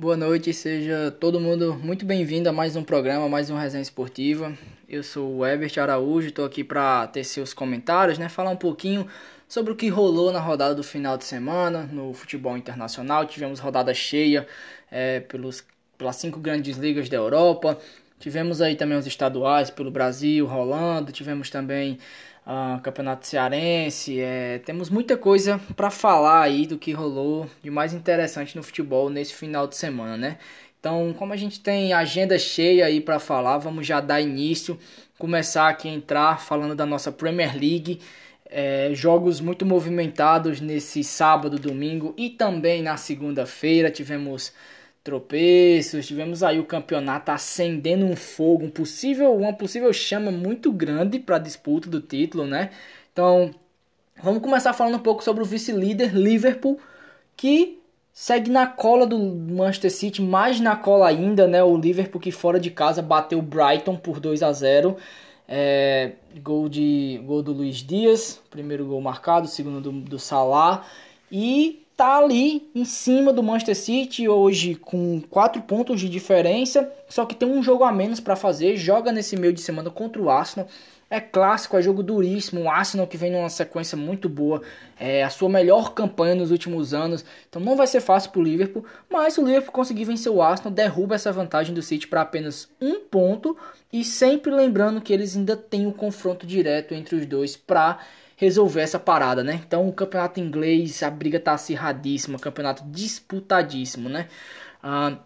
Boa noite, seja todo mundo muito bem-vindo a mais um programa, mais uma resenha esportiva. Eu sou o Ebert Araújo, estou aqui para ter seus comentários, né? Falar um pouquinho sobre o que rolou na rodada do final de semana no futebol internacional. Tivemos rodada cheia é, pelos, pelas cinco grandes ligas da Europa. Tivemos aí também os estaduais pelo Brasil rolando. Tivemos também uh, Campeonato Cearense. É, temos muita coisa para falar aí do que rolou de mais interessante no futebol nesse final de semana, né? Então, como a gente tem agenda cheia aí para falar, vamos já dar início, começar aqui a entrar falando da nossa Premier League. É, jogos muito movimentados nesse sábado, domingo e também na segunda-feira. Tivemos tropeços, tivemos aí o campeonato acendendo um fogo, um possível, uma possível chama muito grande para a disputa do título, né? Então, vamos começar falando um pouco sobre o vice-líder Liverpool, que segue na cola do Manchester City, mais na cola ainda, né? O Liverpool que fora de casa bateu o Brighton por 2 a 0. É, gol de gol do Luiz Dias, primeiro gol marcado, segundo do, do Salah e tá ali em cima do Manchester City hoje com 4 pontos de diferença, só que tem um jogo a menos para fazer, joga nesse meio de semana contra o Arsenal. É clássico, é jogo duríssimo. O Arsenal que vem numa sequência muito boa, é a sua melhor campanha nos últimos anos. Então não vai ser fácil para o Liverpool, mas o Liverpool conseguir vencer o Arsenal, derruba essa vantagem do City para apenas um ponto. E sempre lembrando que eles ainda têm um confronto direto entre os dois para resolver essa parada, né? Então o campeonato inglês, a briga tá acirradíssima, campeonato disputadíssimo, né? Ah,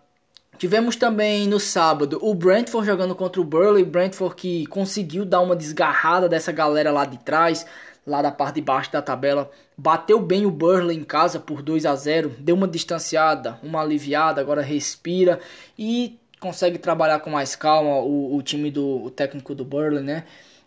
tivemos também no sábado o Brentford jogando contra o Burley, Brentford que conseguiu dar uma desgarrada dessa galera lá de trás, lá da parte de baixo da tabela, bateu bem o Burley em casa por 2 a 0, deu uma distanciada, uma aliviada, agora respira e consegue trabalhar com mais calma o, o time do o técnico do Burley, né?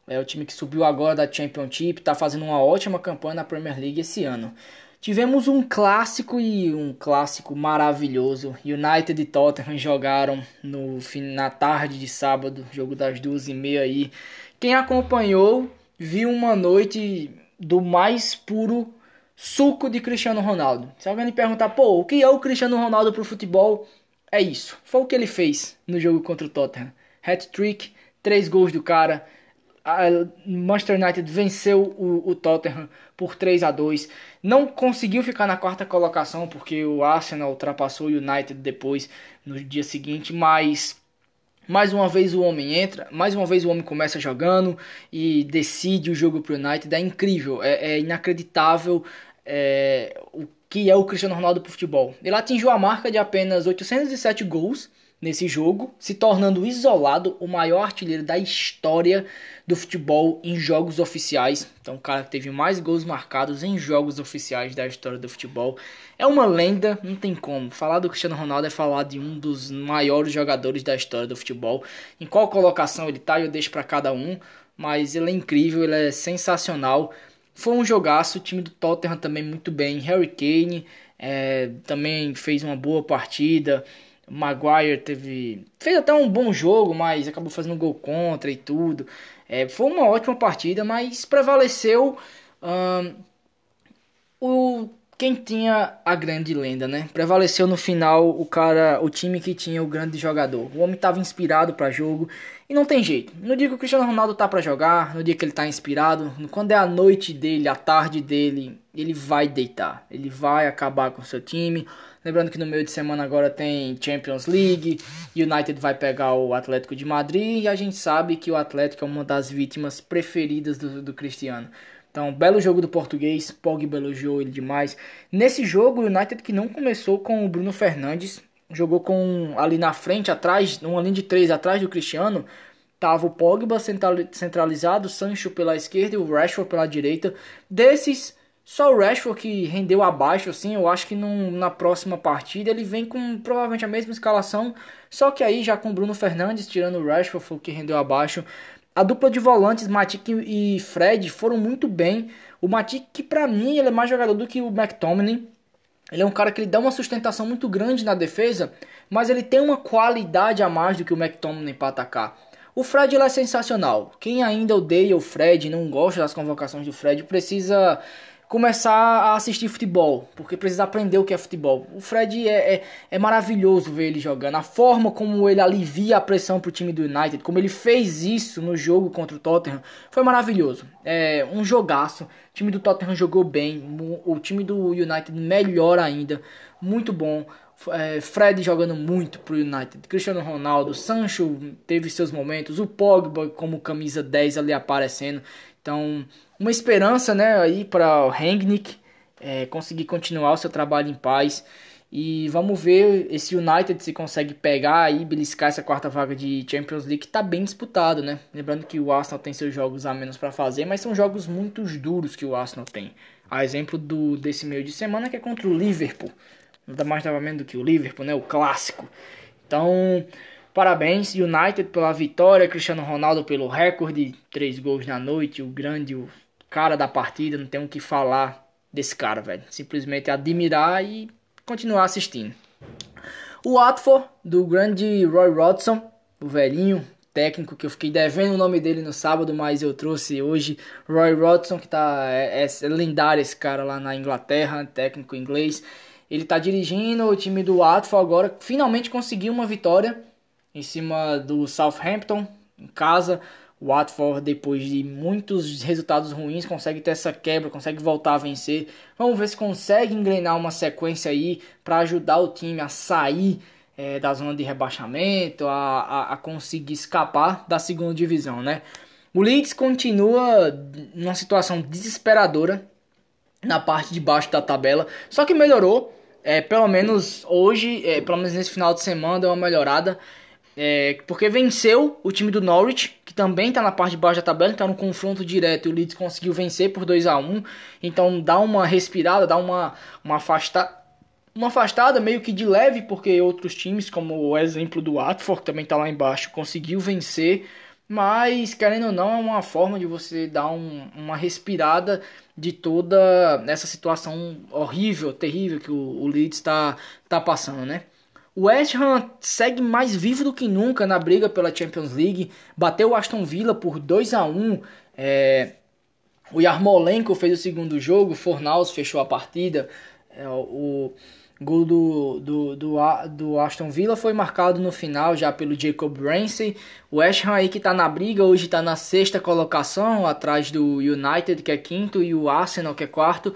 É o time que subiu agora da Championship, está fazendo uma ótima campanha na Premier League esse ano. Tivemos um clássico e um clássico maravilhoso. United e Tottenham jogaram no na tarde de sábado, jogo das duas e meia aí. Quem acompanhou viu uma noite do mais puro suco de Cristiano Ronaldo. Se alguém me perguntar, pô, o que é o Cristiano Ronaldo pro futebol? É isso. Foi o que ele fez no jogo contra o Tottenham. Hat-trick, três gols do cara Manchester United venceu o, o, Tottenham por 3 a 2 Não conseguiu ficar na quarta colocação porque o Arsenal ultrapassou o United depois no dia seguinte, mas mais uma vez o homem entra, mais uma vez o homem começa jogando e decide o jogo para o United. É incrível, é, é inacreditável é, o que é o Cristiano Ronaldo para futebol. Ele atingiu a marca de apenas 807 gols nesse jogo, se tornando isolado o maior artilheiro da história do futebol em jogos oficiais. Então, o cara que teve mais gols marcados em jogos oficiais da história do futebol. É uma lenda, não tem como. Falar do Cristiano Ronaldo é falar de um dos maiores jogadores da história do futebol. Em qual colocação ele tá, eu deixo para cada um, mas ele é incrível, ele é sensacional. Foi um jogaço, o time do Tottenham também muito bem. Harry Kane é, também fez uma boa partida. Maguire teve. fez até um bom jogo, mas acabou fazendo gol contra e tudo. É, foi uma ótima partida, mas prevaleceu o quem tinha a grande lenda, né? Prevaleceu no final o cara, o time que tinha o grande jogador. O homem estava inspirado para jogo e não tem jeito. No dia que o Cristiano Ronaldo tá para jogar, no dia que ele tá inspirado, quando é a noite dele, a tarde dele, ele vai deitar. Ele vai acabar com o seu time. Lembrando que no meio de semana agora tem Champions League, United vai pegar o Atlético de Madrid e a gente sabe que o Atlético é uma das vítimas preferidas do, do Cristiano. Então, belo jogo do português, Pogba elogiou ele demais. Nesse jogo, o United que não começou com o Bruno Fernandes, jogou com ali na frente, atrás, uma linha de três atrás do Cristiano, tava o Pogba centralizado, Sancho pela esquerda e o Rashford pela direita. Desses, só o Rashford que rendeu abaixo, assim, eu acho que num, na próxima partida ele vem com provavelmente a mesma escalação, só que aí já com o Bruno Fernandes tirando o Rashford foi o que rendeu abaixo. A dupla de volantes, Matic e Fred, foram muito bem. O Matic, que pra mim, ele é mais jogador do que o McTominay. Ele é um cara que ele dá uma sustentação muito grande na defesa, mas ele tem uma qualidade a mais do que o McTominay para atacar. O Fred é sensacional. Quem ainda odeia o Fred, não gosta das convocações do Fred, precisa começar a assistir futebol, porque precisa aprender o que é futebol. O Fred é, é, é, maravilhoso ver ele jogando, a forma como ele alivia a pressão pro time do United, como ele fez isso no jogo contra o Tottenham, foi maravilhoso. É um jogaço. O time do Tottenham jogou bem, o time do United melhor ainda, muito bom. É, Fred jogando muito pro United, Cristiano Ronaldo, Sancho teve seus momentos, o Pogba como camisa 10 ali aparecendo. Então, uma esperança, né, aí para o Rangnick é, conseguir continuar o seu trabalho em paz. E vamos ver esse United se consegue pegar e beliscar essa quarta vaga de Champions League que tá bem disputado, né? Lembrando que o Arsenal tem seus jogos a menos para fazer, mas são jogos muito duros que o Arsenal tem. A exemplo do desse meio de semana que é contra o Liverpool. Nada mais nada menos do que o Liverpool, né? O clássico. Então, Parabéns, United pela vitória, Cristiano Ronaldo pelo recorde, três gols na noite, o grande, o cara da partida, não tem o que falar desse cara, velho. Simplesmente admirar e continuar assistindo. O Watford, do grande Roy Rodson, o velhinho técnico que eu fiquei devendo o nome dele no sábado, mas eu trouxe hoje Roy Rodson, que tá é, é lendário esse cara lá na Inglaterra, técnico inglês. Ele tá dirigindo o time do Watford agora, finalmente conseguiu uma vitória em cima do Southampton em casa. O Watford, depois de muitos resultados ruins, consegue ter essa quebra, consegue voltar a vencer. Vamos ver se consegue engrenar uma sequência aí para ajudar o time a sair é, da zona de rebaixamento, a, a, a, conseguir escapar da segunda divisão, né? O Leeds continua numa situação desesperadora na parte de baixo da tabela, só que melhorou. É, pelo menos hoje, é, pelo menos nesse final de semana, deu uma melhorada. É, porque venceu o time do Norwich, que também está na parte de baixo da tabela, está no confronto direto e o Leeds conseguiu vencer por 2 a 1 Então dá uma respirada, dá uma, uma, afasta, uma afastada meio que de leve, porque outros times, como o exemplo do Watford, que também está lá embaixo, conseguiu vencer. Mas, querendo ou não, é uma forma de você dar um, uma respirada de toda essa situação horrível, terrível que o, o Leeds está tá passando, né? O West Ham segue mais vivo do que nunca na briga pela Champions League. Bateu o Aston Villa por 2 a 1 é, O Yarmolenko fez o segundo jogo. Fornaus fechou a partida. É, o gol do, do, do, do, Aston Villa foi marcado no final já pelo Jacob Ramsey. O West Ham aí que está na briga hoje está na sexta colocação, atrás do United que é quinto e o Arsenal que é quarto.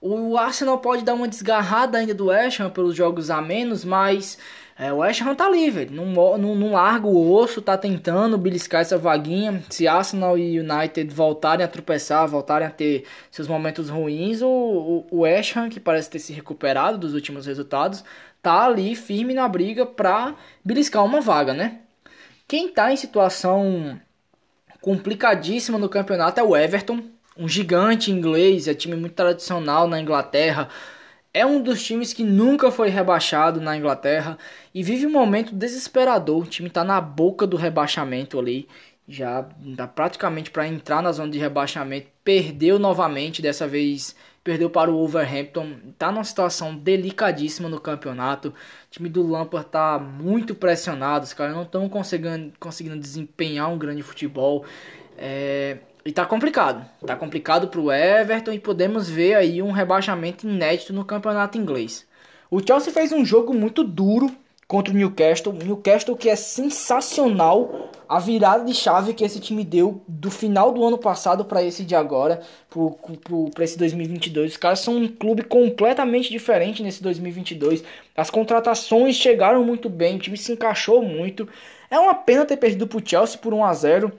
O Arsenal pode dar uma desgarrada ainda do West Ham pelos jogos a menos, mas é, o West Ham tá livre, não, não, não larga o osso, tá tentando beliscar essa vaguinha. Se Arsenal e United voltarem a tropeçar, voltarem a ter seus momentos ruins, o, o, o West Ham, que parece ter se recuperado dos últimos resultados, tá ali firme na briga pra beliscar uma vaga, né? Quem tá em situação complicadíssima no campeonato é o Everton, um gigante inglês, é time muito tradicional na Inglaterra. É um dos times que nunca foi rebaixado na Inglaterra e vive um momento desesperador. O time está na boca do rebaixamento ali, já dá praticamente para entrar na zona de rebaixamento. Perdeu novamente, dessa vez perdeu para o Wolverhampton. Está numa situação delicadíssima no campeonato. O time do Lampard está muito pressionado, os caras não estão conseguindo, conseguindo desempenhar um grande futebol. É, e tá complicado. Tá complicado pro Everton e podemos ver aí um rebaixamento inédito no campeonato inglês. O Chelsea fez um jogo muito duro contra o Newcastle. Newcastle que é sensacional a virada de chave que esse time deu do final do ano passado para esse de agora, para esse 2022. Os caras são um clube completamente diferente nesse 2022. As contratações chegaram muito bem, o time se encaixou muito. É uma pena ter perdido pro Chelsea por 1 a 0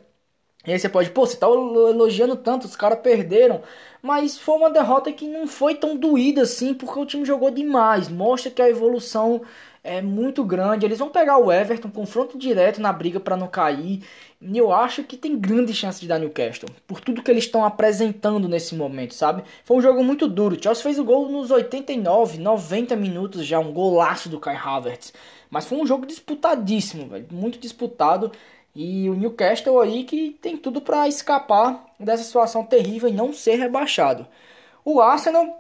e aí você pode, pô, você tá elogiando tanto, os caras perderam. Mas foi uma derrota que não foi tão doída assim, porque o time jogou demais. Mostra que a evolução é muito grande. Eles vão pegar o Everton, confronto direto na briga para não cair. E eu acho que tem grande chance de dar Newcastle, por tudo que eles estão apresentando nesse momento, sabe? Foi um jogo muito duro. O Chelsea fez o gol nos 89, 90 minutos já, um golaço do Kai Havertz. Mas foi um jogo disputadíssimo, velho, muito disputado. E o Newcastle aí que tem tudo para escapar dessa situação terrível e não ser rebaixado. O Arsenal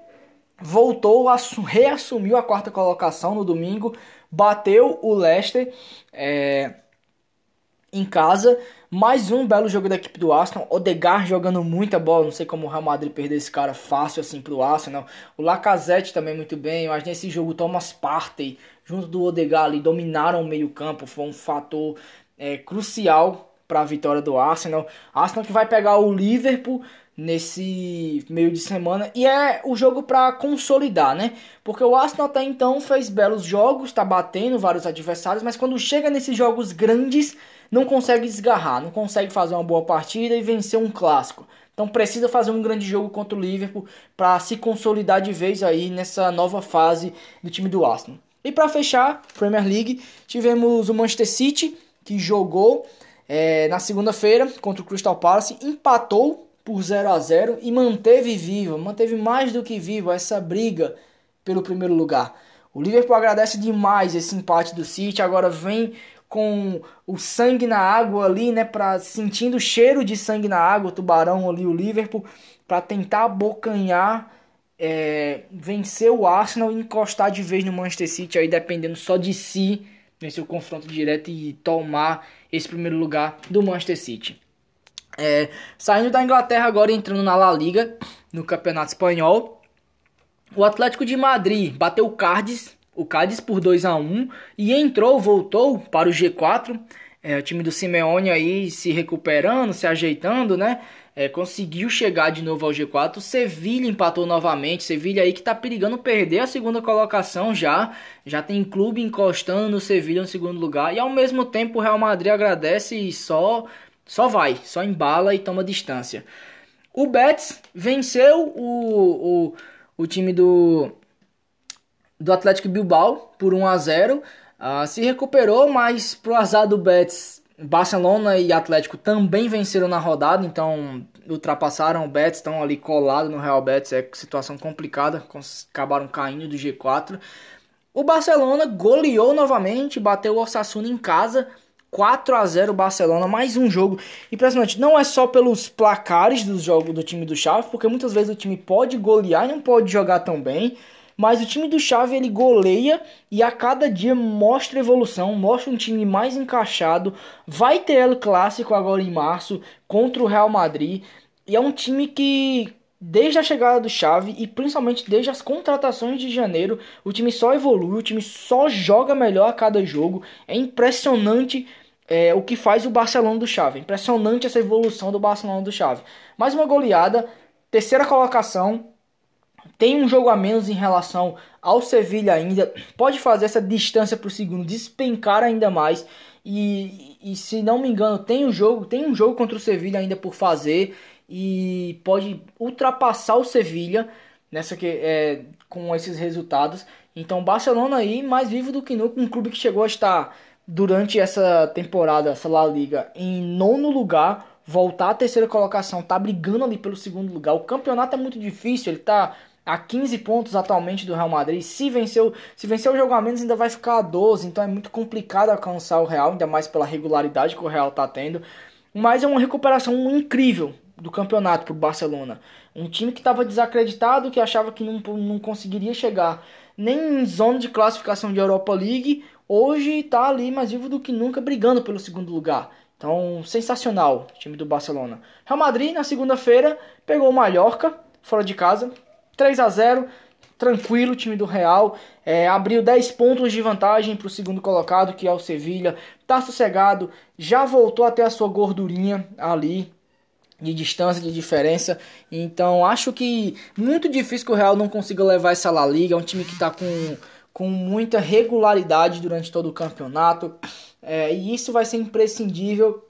voltou reassumiu a quarta colocação no domingo, bateu o Leicester. É... em casa. Mais um belo jogo da equipe do Arsenal. Odegaard jogando muita bola. Não sei como o Real Madrid perdeu esse cara fácil assim pro Arsenal. O Lacazette também muito bem. Mas nesse jogo Thomas Partey junto do Odegaard ali dominaram o meio campo. Foi um fator é, crucial para a vitória do Arsenal. Arsenal que vai pegar o Liverpool nesse meio de semana e é o jogo para consolidar, né? Porque o Arsenal até então fez belos jogos, tá batendo vários adversários, mas quando chega nesses jogos grandes, não consegue desgarrar, não consegue fazer uma boa partida e vencer um clássico. Então precisa fazer um grande jogo contra o Liverpool para se consolidar de vez aí nessa nova fase do time do Arsenal. E para fechar, Premier League, tivemos o Manchester City que jogou é, na segunda-feira contra o Crystal Palace, empatou por 0 a 0 e manteve vivo, manteve mais do que vivo essa briga pelo primeiro lugar. O Liverpool agradece demais esse empate do City, agora vem com o sangue na água ali, né, para sentindo o cheiro de sangue na água, o tubarão ali, o Liverpool, para tentar abocanhar, é, vencer o Arsenal e encostar de vez no Manchester City aí dependendo só de si, vencer o confronto direto e tomar esse primeiro lugar do Manchester City. É, saindo da Inglaterra agora entrando na La Liga, no Campeonato Espanhol. O Atlético de Madrid bateu o Cádiz, o Cádiz por 2 a 1 e entrou, voltou para o G4. É, o time do Simeone aí se recuperando, se ajeitando, né? É, conseguiu chegar de novo ao G4. O Sevilha empatou novamente. Sevilha aí que tá perigando perder a segunda colocação já. Já tem clube encostando no Sevilha no segundo lugar. E ao mesmo tempo o Real Madrid agradece e só só vai, só embala e toma distância. O Betis venceu o, o, o time do, do Atlético Bilbao por 1 a 0 uh, ah, Se recuperou, mas pro azar do Betis, Barcelona e Atlético também venceram na rodada, então ultrapassaram o Betis, estão ali colados no Real Betis, é situação complicada, acabaram caindo do G4. O Barcelona goleou novamente, bateu o Osasuna em casa 4 a 0 Barcelona, mais um jogo impressionante. Não é só pelos placares dos jogos do time do Xavi, porque muitas vezes o time pode golear e não pode jogar tão bem, mas o time do Xavi ele goleia e a cada dia mostra evolução, mostra um time mais encaixado. Vai ter o clássico agora em março contra o Real Madrid, e é um time que desde a chegada do Xavi e principalmente desde as contratações de janeiro, o time só evolui, o time só joga melhor a cada jogo. É impressionante é, o que faz o Barcelona do Xavi. Impressionante essa evolução do Barcelona do Xavi. Mais uma goleada, terceira colocação. Tem um jogo a menos em relação ao Sevilha ainda. Pode fazer essa distância para o segundo despencar ainda mais. E, e se não me engano, tem um jogo, tem um jogo contra o Sevilha ainda por fazer e pode ultrapassar o Sevilha nessa que é, com esses resultados. Então, Barcelona aí mais vivo do que nunca, um clube que chegou a estar durante essa temporada, essa La Liga, em nono lugar, voltar à terceira colocação, tá brigando ali pelo segundo lugar. O campeonato é muito difícil, ele tá a 15 pontos atualmente do Real Madrid. Se venceu, se vencer o jogo a menos, ainda vai ficar a 12, então é muito complicado alcançar o Real, ainda mais pela regularidade que o Real tá tendo. Mas é uma recuperação incrível do campeonato para o Barcelona. Um time que estava desacreditado, que achava que não, não conseguiria chegar nem em zona de classificação de Europa League, hoje está ali mais vivo do que nunca, brigando pelo segundo lugar. Então, sensacional o time do Barcelona. Real Madrid, na segunda-feira, pegou o Mallorca, fora de casa, 3 a 0 tranquilo time do Real. É, abriu 10 pontos de vantagem para o segundo colocado, que é o Sevilha. Tá sossegado, já voltou até a sua gordurinha ali de distância, de diferença. Então acho que muito difícil que o Real não consiga levar essa La Liga. É um time que está com, com muita regularidade durante todo o campeonato. É, e isso vai ser imprescindível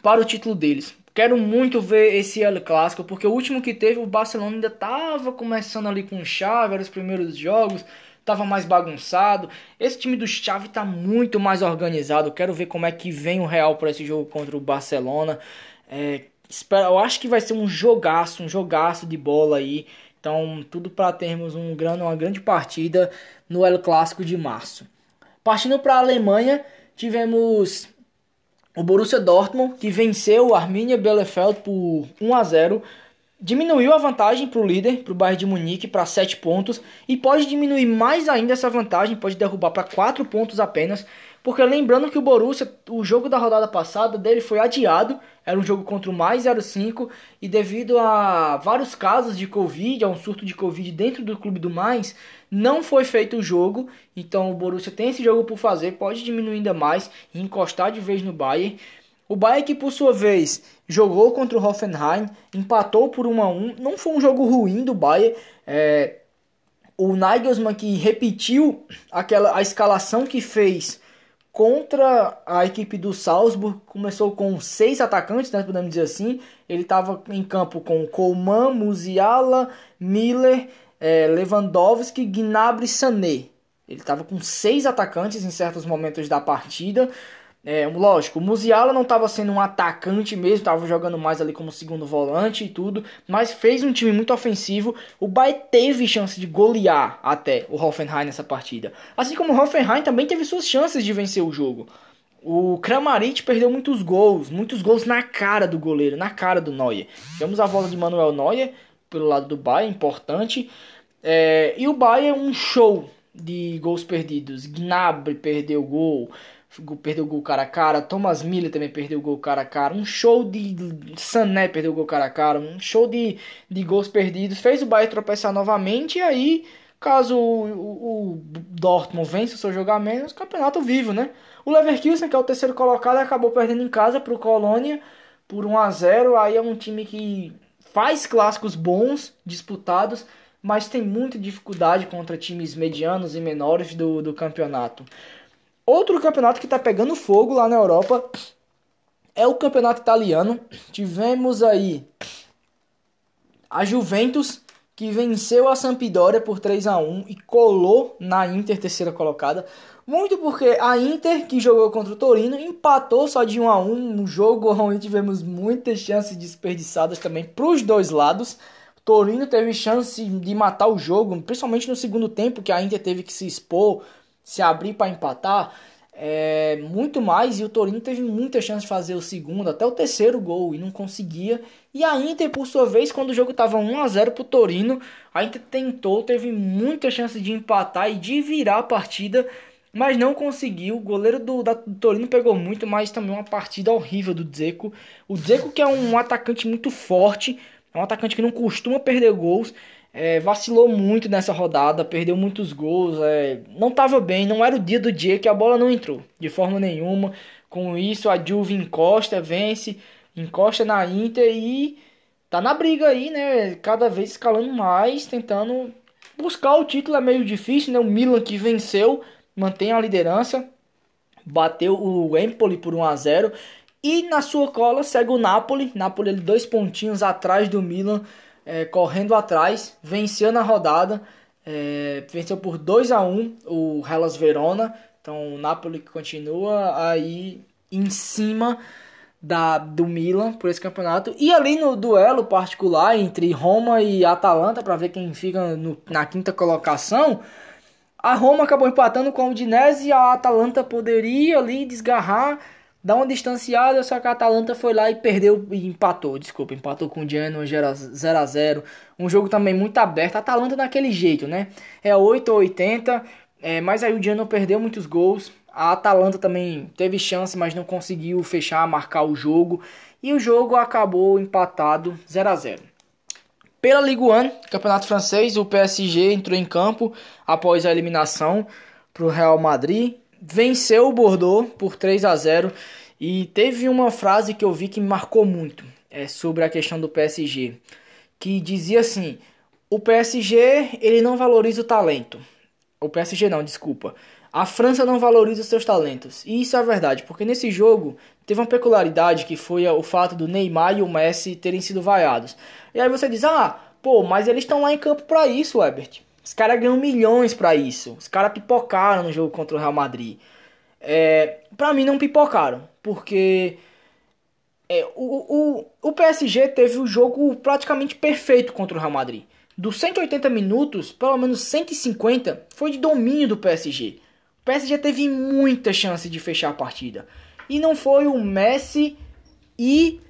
para o título deles. Quero muito ver esse El Clássico, porque o último que teve, o Barcelona ainda estava começando ali com chave, eram os primeiros jogos, estava mais bagunçado. Esse time do Xavi está muito mais organizado. Quero ver como é que vem o Real para esse jogo contra o Barcelona. É, eu acho que vai ser um jogaço, um jogaço de bola aí. Então, tudo para termos um grande, uma grande partida no El Clássico de março. Partindo para a Alemanha, tivemos o Borussia Dortmund, que venceu o Arminia Bielefeld por 1 a 0 diminuiu a vantagem para o líder, para o Bayern de Munique, para 7 pontos, e pode diminuir mais ainda essa vantagem, pode derrubar para 4 pontos apenas, porque lembrando que o Borussia, o jogo da rodada passada dele foi adiado, era um jogo contra o mais 05, e devido a vários casos de Covid, a um surto de Covid dentro do clube do mais, não foi feito o jogo, então o Borussia tem esse jogo por fazer, pode diminuir ainda mais e encostar de vez no Bayern. O Bayern que por sua vez jogou contra o Hoffenheim, empatou por 1 a 1 Não foi um jogo ruim do Bayern. É, o Nagelsmann que repetiu aquela a escalação que fez contra a equipe do Salzburg. Começou com seis atacantes, né, podemos dizer assim. Ele estava em campo com Coman, Musiala, Miller, é, Lewandowski, Gnabry e Sané. Ele estava com seis atacantes em certos momentos da partida. É, lógico, o Musiala não estava sendo um atacante mesmo, estava jogando mais ali como segundo volante e tudo, mas fez um time muito ofensivo. O Bayern teve chance de golear até o Hoffenheim nessa partida. Assim como o Hoffenheim também teve suas chances de vencer o jogo. O Kramaric perdeu muitos gols, muitos gols na cara do goleiro, na cara do Neuer. Tivemos a volta de Manuel Neuer pelo lado do Bayern, importante. É, e o Bayern um show de gols perdidos. Gnabry perdeu gol, perdeu o gol cara a cara. Thomas Miller também perdeu o gol cara a cara. Um show de Sané perdeu o gol cara a cara. Um show de, de gols perdidos. Fez o Bayern tropeçar novamente. E aí, caso o, o, o Dortmund vença o seu menos, campeonato vivo, né? O Leverkusen, que é o terceiro colocado, acabou perdendo em casa para o Colônia por 1 a 0 Aí é um time que faz clássicos bons, disputados, mas tem muita dificuldade contra times medianos e menores do, do campeonato. Outro campeonato que está pegando fogo lá na Europa é o campeonato italiano. Tivemos aí a Juventus que venceu a Sampdoria por 3 a 1 e colou na Inter terceira colocada. Muito porque a Inter que jogou contra o Torino empatou só de 1 a 1, um jogo onde tivemos muitas chances desperdiçadas também para os dois lados. O Torino teve chance de matar o jogo, principalmente no segundo tempo que a Inter teve que se expor, se abrir para empatar é, muito mais e o Torino teve muita chance de fazer o segundo, até o terceiro gol e não conseguia. E a Inter, por sua vez, quando o jogo estava 1 a 0 para o Torino, a Inter tentou, teve muita chance de empatar e de virar a partida, mas não conseguiu. O goleiro do, da, do Torino pegou muito, mas também uma partida horrível do Dzeko. O Dzeko que é um atacante muito forte, é um atacante que não costuma perder gols, é, vacilou muito nessa rodada, perdeu muitos gols, é, não estava bem, não era o dia do dia que a bola não entrou, de forma nenhuma. Com isso, a Juve encosta, vence, encosta na Inter e tá na briga aí, né? Cada vez escalando mais, tentando buscar o título. É meio difícil, né? O Milan que venceu, mantém a liderança, bateu o Empoli por 1 a 0 e na sua cola segue o Napoli, Napoli dois pontinhos atrás do Milan é, correndo atrás, venceu na rodada, é, venceu por 2 a 1 o Hellas Verona. Então o Napoli continua aí em cima da, do Milan por esse campeonato. E ali no duelo particular entre Roma e Atalanta, para ver quem fica no, na quinta colocação, a Roma acabou empatando com o Udinese a Atalanta poderia ali desgarrar dá uma distanciada, só que a Atalanta foi lá e perdeu e empatou, desculpa, empatou com o Genoa 0 a 0 Um jogo também muito aberto, a Atalanta daquele jeito, né? É 8 ou 80, é, mas aí o Genoa perdeu muitos gols. A Atalanta também teve chance, mas não conseguiu fechar, marcar o jogo. E o jogo acabou empatado 0 a 0 Pela Ligue 1, campeonato francês, o PSG entrou em campo após a eliminação para o Real Madrid venceu o Bordeaux por 3 a 0 e teve uma frase que eu vi que me marcou muito é, sobre a questão do PSG, que dizia assim: o PSG ele não valoriza o talento. O PSG não, desculpa. A França não valoriza os seus talentos. E isso é verdade, porque nesse jogo teve uma peculiaridade que foi o fato do Neymar e o Messi terem sido vaiados. E aí você diz: "Ah, pô, mas eles estão lá em campo para isso, Ebert. Os caras ganham milhões para isso. Os caras pipocaram no jogo contra o Real Madrid. É, para mim não pipocaram, porque é, o, o, o PSG teve o jogo praticamente perfeito contra o Real Madrid. Dos 180 minutos, pelo menos 150 foi de domínio do PSG. O PSG teve muita chance de fechar a partida. E não foi o Messi e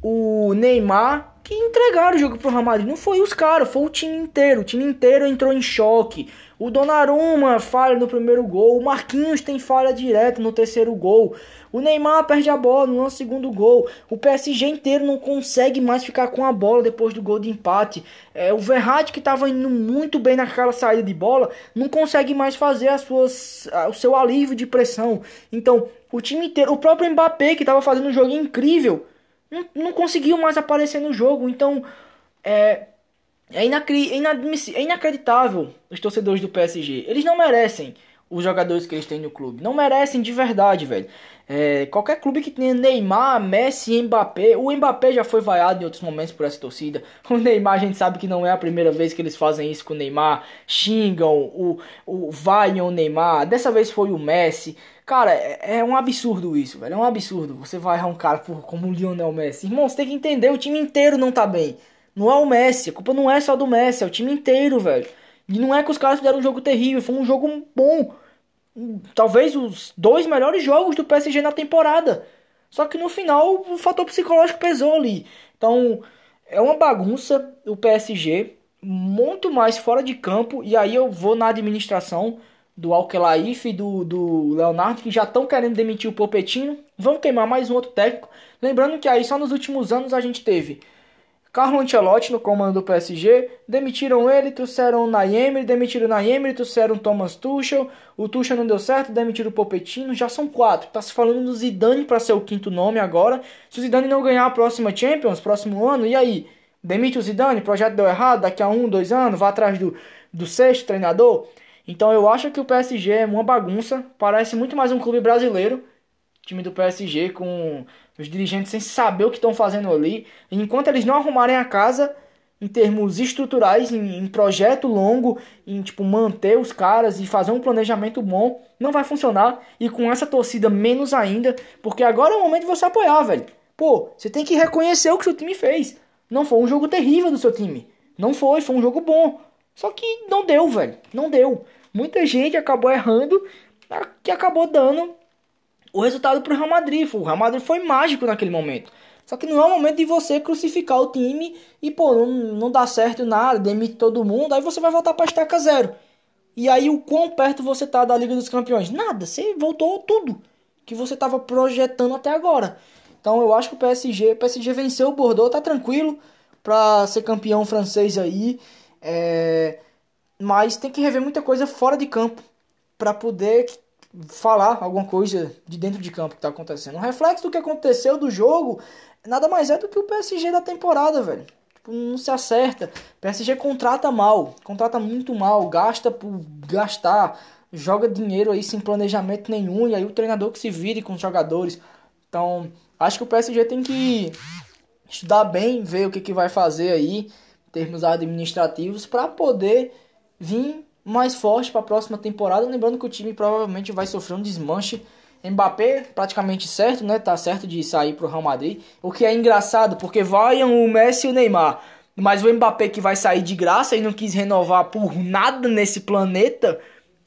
o Neymar que entregaram o jogo pro Real Madrid. Não foi os caras, foi o time inteiro. O time inteiro entrou em choque. O Donnarumma falha no primeiro gol. O Marquinhos tem falha direta no terceiro gol. O Neymar perde a bola no segundo gol. O PSG inteiro não consegue mais ficar com a bola depois do gol de empate. É, o Verratti, que estava indo muito bem naquela saída de bola, não consegue mais fazer as suas, o seu alívio de pressão. Então, o time inteiro, o próprio Mbappé, que estava fazendo um jogo incrível, não, não conseguiu mais aparecer no jogo. Então, é, é, inacri, é, é inacreditável os torcedores do PSG. Eles não merecem os jogadores que eles têm no clube. Não merecem de verdade, velho. É, qualquer clube que tenha Neymar, Messi Mbappé. O Mbappé já foi vaiado em outros momentos por essa torcida. O Neymar a gente sabe que não é a primeira vez que eles fazem isso com o Neymar. Xingam, o, o vaiam o Neymar. Dessa vez foi o Messi. Cara, é, é um absurdo isso, velho. É um absurdo. Você vai um cara por, como o Lionel Messi. Irmão, você tem que entender, o time inteiro não tá bem. Não é o Messi. A culpa não é só do Messi, é o time inteiro, velho. E não é que os caras fizeram um jogo terrível, foi um jogo bom. Talvez os dois melhores jogos do PSG na temporada. Só que no final o fator psicológico pesou ali. Então é uma bagunça o PSG, muito mais fora de campo. E aí eu vou na administração do Alquelaif e do, do Leonardo, que já estão querendo demitir o Popetinho. Vão queimar mais um outro técnico. Lembrando que aí só nos últimos anos a gente teve Carlo Ancelotti no comando do PSG, demitiram ele, trouxeram o Naemer, demitiram o Naemer, trouxeram o Thomas Tuchel, o Tuchel não deu certo, demitiram o Popettino, já são quatro. Tá se falando do Zidane para ser o quinto nome agora. Se o Zidane não ganhar a próxima Champions, próximo ano, e aí? Demite o Zidane, projeto deu errado, daqui a um, dois anos, vá atrás do, do sexto treinador. Então eu acho que o PSG é uma bagunça, parece muito mais um clube brasileiro, time do PSG com os dirigentes sem saber o que estão fazendo ali. Enquanto eles não arrumarem a casa em termos estruturais, em, em, projeto longo, em tipo manter os caras e fazer um planejamento bom, não vai funcionar. E com essa torcida menos ainda, porque agora é o momento de você apoiar, velho. Pô, você tem que reconhecer o que seu time fez. Não foi um jogo terrível do seu time. Não foi, foi um jogo bom. Só que não deu, velho. Não deu. Muita gente acabou errando, que acabou dando o resultado para o Real Madrid. O Real Madrid foi mágico naquele momento. Só que não é o momento de você crucificar o time e, pô, não, não dá certo nada, demite todo mundo, aí você vai voltar para estaca zero. E aí o quão perto você tá da Liga dos Campeões? Nada, você voltou tudo que você estava projetando até agora. Então eu acho que o PSG, o PSG venceu o Bordeaux, tá tranquilo para ser campeão francês aí. É... Mas tem que rever muita coisa fora de campo para poder falar alguma coisa de dentro de campo que está acontecendo. Um reflexo do que aconteceu do jogo nada mais é do que o PSG da temporada, velho. Tipo, não se acerta. PSG contrata mal, contrata muito mal, gasta por gastar, joga dinheiro aí sem planejamento nenhum e aí o treinador que se vire com os jogadores. Então, acho que o PSG tem que estudar bem, ver o que, que vai fazer aí, em termos administrativos, para poder vir mais forte para a próxima temporada. Lembrando que o time provavelmente vai sofrer um desmanche. Mbappé praticamente certo, né? Tá certo de sair pro Real Madrid. O que é engraçado, porque vai o Messi e o Neymar. Mas o Mbappé que vai sair de graça e não quis renovar por nada nesse planeta,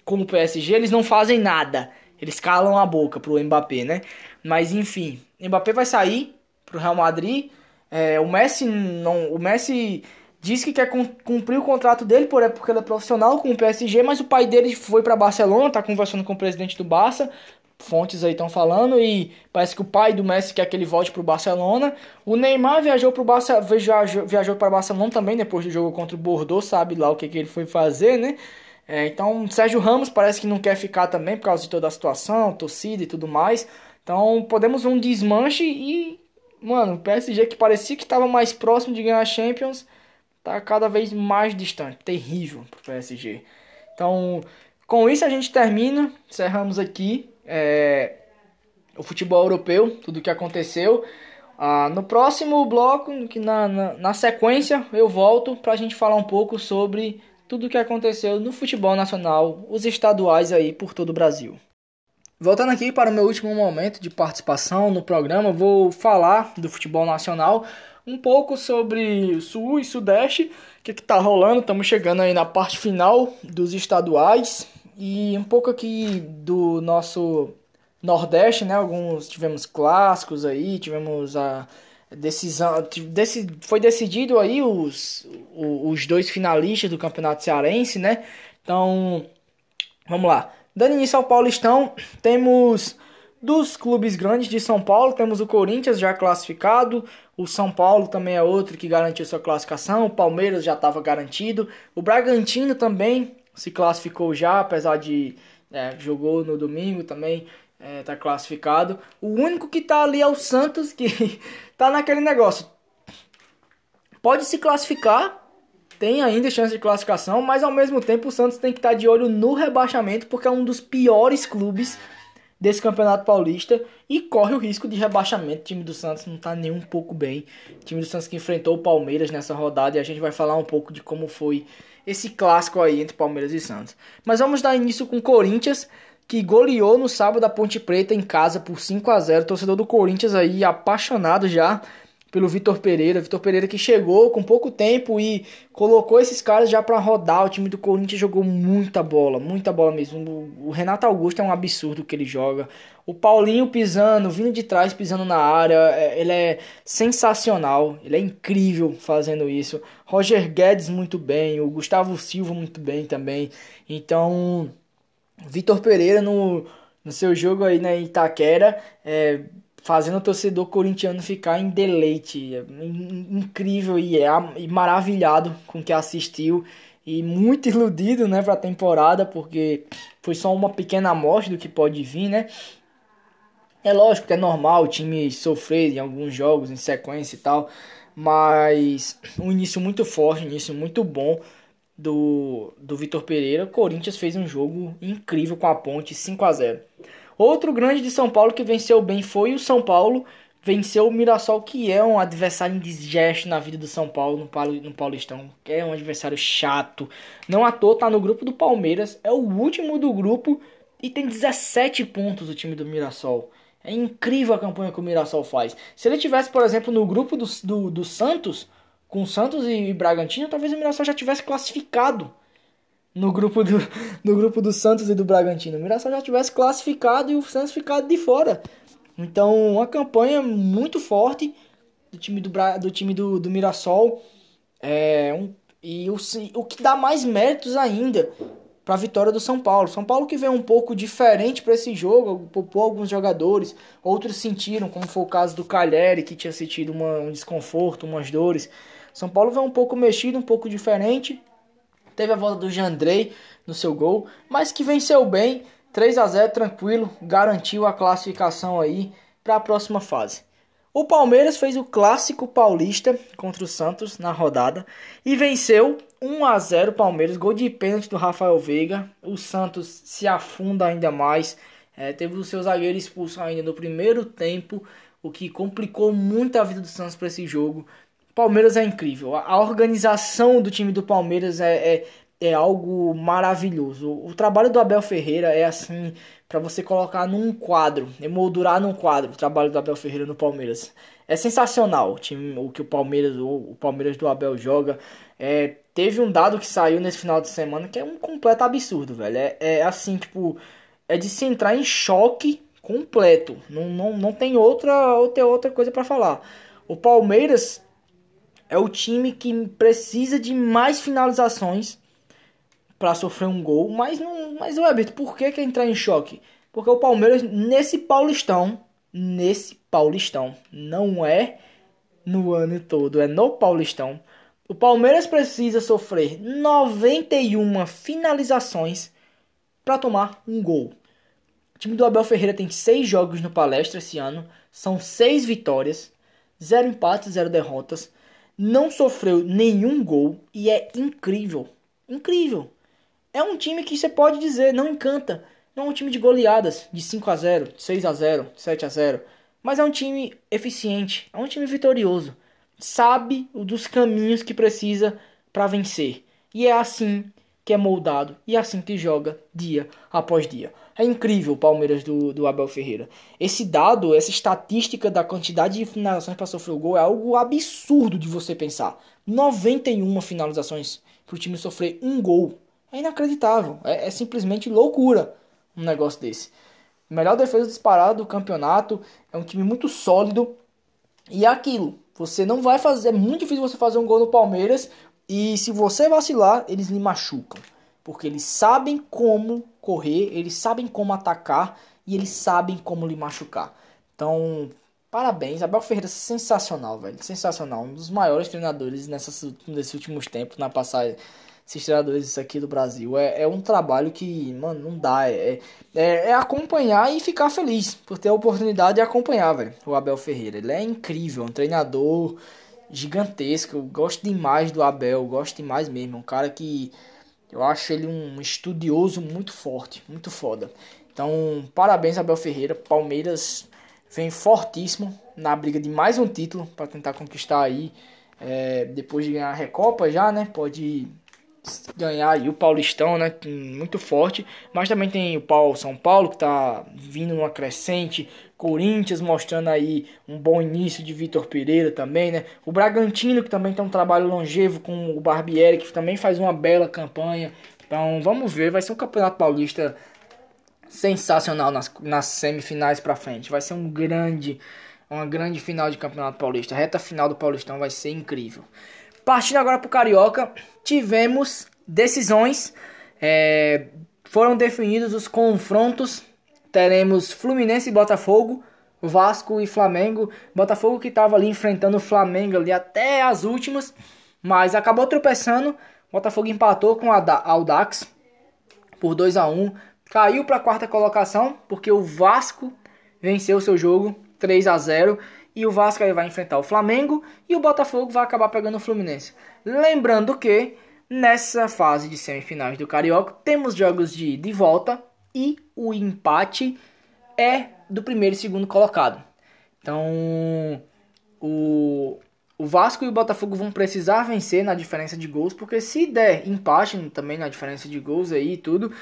como o PSG, eles não fazem nada. Eles calam a boca pro Mbappé, né? Mas enfim, Mbappé vai sair pro Real Madrid. É, o Messi não, o Messi diz que quer cumprir o contrato dele por, é porque ele é profissional com o PSG, mas o pai dele foi para Barcelona, tá conversando com o presidente do Barça. Fontes aí estão falando e parece que o pai do Messi quer que ele volte para o Barcelona. O Neymar viajou para Barça, viajou, viajou para Barcelona também depois do jogo contra o Bordeaux, sabe lá o que, que ele foi fazer, né? É, então, Sérgio Ramos parece que não quer ficar também por causa de toda a situação, torcida e tudo mais. Então, podemos ver um desmanche e, mano, o PSG que parecia que estava mais próximo de ganhar a Champions, tá cada vez mais distante. Terrível pro PSG. Então, com isso a gente termina. Encerramos aqui é, o futebol europeu, tudo o que aconteceu. Ah, no próximo bloco, na, na, na sequência, eu volto para a gente falar um pouco sobre tudo o que aconteceu no futebol nacional, os estaduais aí por todo o Brasil. Voltando aqui para o meu último momento de participação no programa, vou falar do futebol nacional, um pouco sobre Sul e Sudeste, o que está rolando. Estamos chegando aí na parte final dos estaduais e um pouco aqui do nosso Nordeste, né? Alguns tivemos clássicos aí, tivemos a, decisão, foi decidido aí os, os dois finalistas do Campeonato Cearense, né? Então, vamos lá. Dando início ao Paulistão, temos dos clubes grandes de São Paulo, temos o Corinthians já classificado, o São Paulo também é outro que garantiu sua classificação, o Palmeiras já estava garantido, o Bragantino também se classificou já, apesar de é, jogou no domingo também, está é, classificado. O único que está ali é o Santos, que está naquele negócio. Pode se classificar, tem ainda chance de classificação, mas ao mesmo tempo o Santos tem que estar tá de olho no rebaixamento, porque é um dos piores clubes desse Campeonato Paulista e corre o risco de rebaixamento. O time do Santos não está nem um pouco bem. O time do Santos que enfrentou o Palmeiras nessa rodada e a gente vai falar um pouco de como foi esse clássico aí entre Palmeiras e Santos. Mas vamos dar início com o Corinthians, que goleou no sábado a Ponte Preta em casa por 5 a 0 Torcedor do Corinthians aí apaixonado já pelo Vitor Pereira. Vitor Pereira que chegou com pouco tempo e colocou esses caras já para rodar. O time do Corinthians jogou muita bola, muita bola mesmo. O Renato Augusto é um absurdo que ele joga. O Paulinho pisando, vindo de trás, pisando na área, é, ele é sensacional, ele é incrível fazendo isso. Roger Guedes muito bem, o Gustavo Silva muito bem também. Então, Vitor Pereira no, no seu jogo aí na Itaquera, é, fazendo o torcedor corintiano ficar em deleite. É incrível e, é, e maravilhado com o que assistiu. E muito iludido né, para a temporada, porque foi só uma pequena amostra do que pode vir, né? É lógico que é normal o time sofrer em alguns jogos em sequência e tal, mas um início muito forte, um início muito bom do, do Vitor Pereira. O Corinthians fez um jogo incrível com a Ponte 5 a 0 Outro grande de São Paulo que venceu bem foi o São Paulo. Venceu o Mirassol, que é um adversário indigesto na vida do São Paulo no Paulistão. É um adversário chato. Não à toa tá no grupo do Palmeiras. É o último do grupo e tem 17 pontos o time do Mirassol. É incrível a campanha que o Mirassol faz. Se ele tivesse, por exemplo, no grupo do, do, do Santos, com Santos e Bragantino, talvez o Mirassol já tivesse classificado no grupo do, no grupo do Santos e do Bragantino. O Mirassol já tivesse classificado e o Santos ficado de fora. Então, uma campanha muito forte do time do, do, time do, do Mirassol. É, um, e o, o que dá mais méritos ainda para a vitória do São Paulo. São Paulo que veio um pouco diferente para esse jogo, poupou alguns jogadores, outros sentiram, como foi o caso do Calheri, que tinha sentido uma, um desconforto, umas dores. São Paulo veio um pouco mexido, um pouco diferente, Teve a volta do Jandrei no seu gol, mas que venceu bem, 3 a 0 tranquilo, garantiu a classificação aí para a próxima fase. O Palmeiras fez o clássico paulista contra o Santos na rodada e venceu 1 a 0 Palmeiras, gol de pênalti do Rafael Veiga. O Santos se afunda ainda mais, é, teve o seu zagueiro expulso ainda no primeiro tempo, o que complicou muito a vida do Santos para esse jogo. Palmeiras é incrível. A organização do time do Palmeiras é, é, é algo maravilhoso. O, trabalho do Abel Ferreira é assim para você colocar num quadro, emoldurar num quadro o trabalho do Abel Ferreira no Palmeiras. É sensacional o time, o que o Palmeiras, o, Palmeiras do Abel joga. É, teve um dado que saiu nesse final de semana que é um completo absurdo, velho. É, é assim, tipo, é de se entrar em choque completo. Não, não, não tem outra, outra, outra coisa para falar. O Palmeiras é o time que precisa de mais finalizações para sofrer um gol. Mas, não, mas Webert, por que, que entrar em choque? Porque o Palmeiras, nesse Paulistão, nesse Paulistão, não é no ano todo, é no Paulistão. O Palmeiras precisa sofrer 91 finalizações para tomar um gol. O time do Abel Ferreira tem seis jogos no palestra esse ano, são seis vitórias, zero empates, zero derrotas não sofreu nenhum gol e é incrível. Incrível. É um time que você pode dizer não encanta. Não é um time de goleadas de 5 a 0, 6 a 0, 7 a 0, mas é um time eficiente, é um time vitorioso. Sabe dos caminhos que precisa para vencer. E é assim que é moldado e assim que joga dia após dia. É incrível o Palmeiras do, do Abel Ferreira. Esse dado, essa estatística da quantidade de finalizações para sofrer o gol é algo absurdo de você pensar. 91 finalizações para o time sofrer um gol. É inacreditável. É, é simplesmente loucura um negócio desse. Melhor defesa disparada do campeonato. É um time muito sólido. E é aquilo, você não vai fazer, é muito difícil você fazer um gol no Palmeiras e se você vacilar, eles lhe machucam. Porque eles sabem como correr, eles sabem como atacar e eles sabem como lhe machucar. Então, parabéns, Abel Ferreira sensacional, velho, sensacional, um dos maiores treinadores nessas, nesses últimos tempos na passagem esses treinadores aqui do Brasil. É, é um trabalho que, mano, não dá. É, é, é, acompanhar e ficar feliz por ter a oportunidade de acompanhar, velho. O Abel Ferreira. Ele é incrível, um treinador gigantesco. Eu gosto demais do Abel, gosto demais mesmo. Um cara que eu acho ele um estudioso muito forte, muito foda. Então, parabéns, Abel Ferreira. Palmeiras vem fortíssimo na briga de mais um título para tentar conquistar aí. É, depois de ganhar a Recopa já, né? Pode ganhar aí o Paulistão, né? Muito forte. Mas também tem o Paulo São Paulo que tá vindo numa crescente. Corinthians mostrando aí um bom início de Vitor Pereira também, né? O Bragantino que também tem um trabalho longevo com o Barbieri que também faz uma bela campanha. Então vamos ver, vai ser um campeonato paulista sensacional nas, nas semifinais para frente. Vai ser um grande, uma grande final de campeonato paulista. A reta final do Paulistão vai ser incrível. Partindo agora para o Carioca, tivemos decisões. É, foram definidos os confrontos. Teremos Fluminense e Botafogo, Vasco e Flamengo. Botafogo que estava ali enfrentando o Flamengo ali até as últimas, mas acabou tropeçando. Botafogo empatou com a Audax por 2 a 1 Caiu para a quarta colocação porque o Vasco venceu seu jogo 3 a 0 e o Vasco aí vai enfrentar o Flamengo e o Botafogo vai acabar pegando o Fluminense. Lembrando que nessa fase de semifinais do Carioca temos jogos de, de volta e o empate é do primeiro e segundo colocado. Então o, o Vasco e o Botafogo vão precisar vencer na diferença de gols, porque se der empate também na diferença de gols aí e tudo,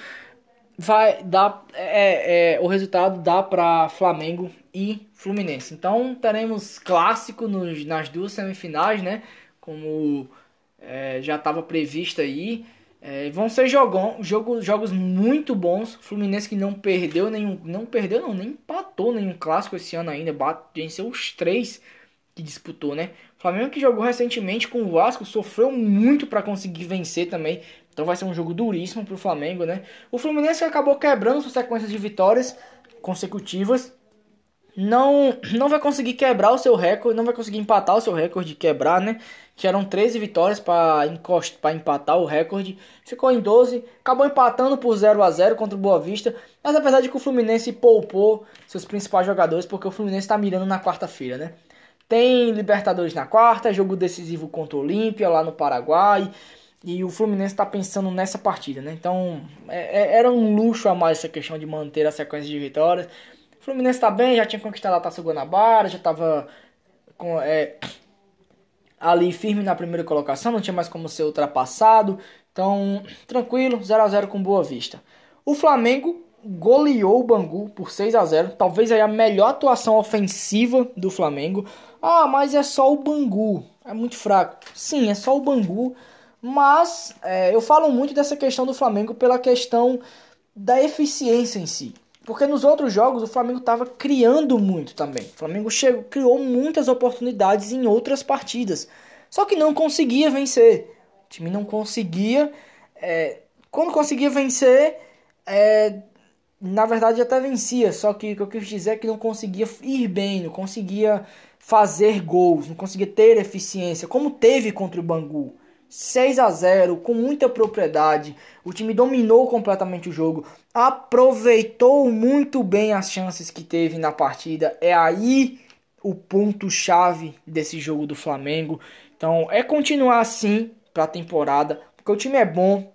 vai dar é, é, o resultado dá para Flamengo e Fluminense. Então teremos clássico nos, nas duas semifinais, né? Como é, já estava previsto aí. É, vão ser jogão, jogo, jogos muito bons. Fluminense que não perdeu nenhum, não perdeu não, nem empatou nenhum clássico esse ano ainda, bate, venceu os três que disputou, né? Flamengo que jogou recentemente com o Vasco sofreu muito para conseguir vencer também. Então vai ser um jogo duríssimo para o Flamengo, né? O Fluminense acabou quebrando suas sequências de vitórias consecutivas. Não, não vai conseguir quebrar o seu recorde, não vai conseguir empatar o seu recorde de quebrar, né? Que eram 13 vitórias para empatar o recorde. Ficou em 12, acabou empatando por 0 a 0 contra o Boa Vista. Mas apesar de que o Fluminense poupou seus principais jogadores, porque o Fluminense está mirando na quarta-feira, né? Tem Libertadores na quarta, jogo decisivo contra o Olímpia lá no Paraguai. E o Fluminense está pensando nessa partida, né? Então é, é, era um luxo a mais essa questão de manter a sequência de vitórias. O Fluminense está bem, já tinha conquistado a Taça Guanabara, já estava é, ali firme na primeira colocação, não tinha mais como ser ultrapassado. Então, tranquilo, 0 a 0 com Boa Vista. O Flamengo goleou o Bangu por 6 a 0 talvez aí a melhor atuação ofensiva do Flamengo. Ah, mas é só o Bangu, é muito fraco. Sim, é só o Bangu mas é, eu falo muito dessa questão do Flamengo pela questão da eficiência em si. Porque nos outros jogos o Flamengo estava criando muito também. O Flamengo chegou, criou muitas oportunidades em outras partidas. Só que não conseguia vencer. O time não conseguia. É, quando conseguia vencer, é, na verdade até vencia. Só que o que eu quis dizer é que não conseguia ir bem, não conseguia fazer gols, não conseguia ter eficiência, como teve contra o Bangu. 6 a 0 com muita propriedade. O time dominou completamente o jogo, aproveitou muito bem as chances que teve na partida. É aí o ponto chave desse jogo do Flamengo. Então, é continuar assim para a temporada, porque o time é bom.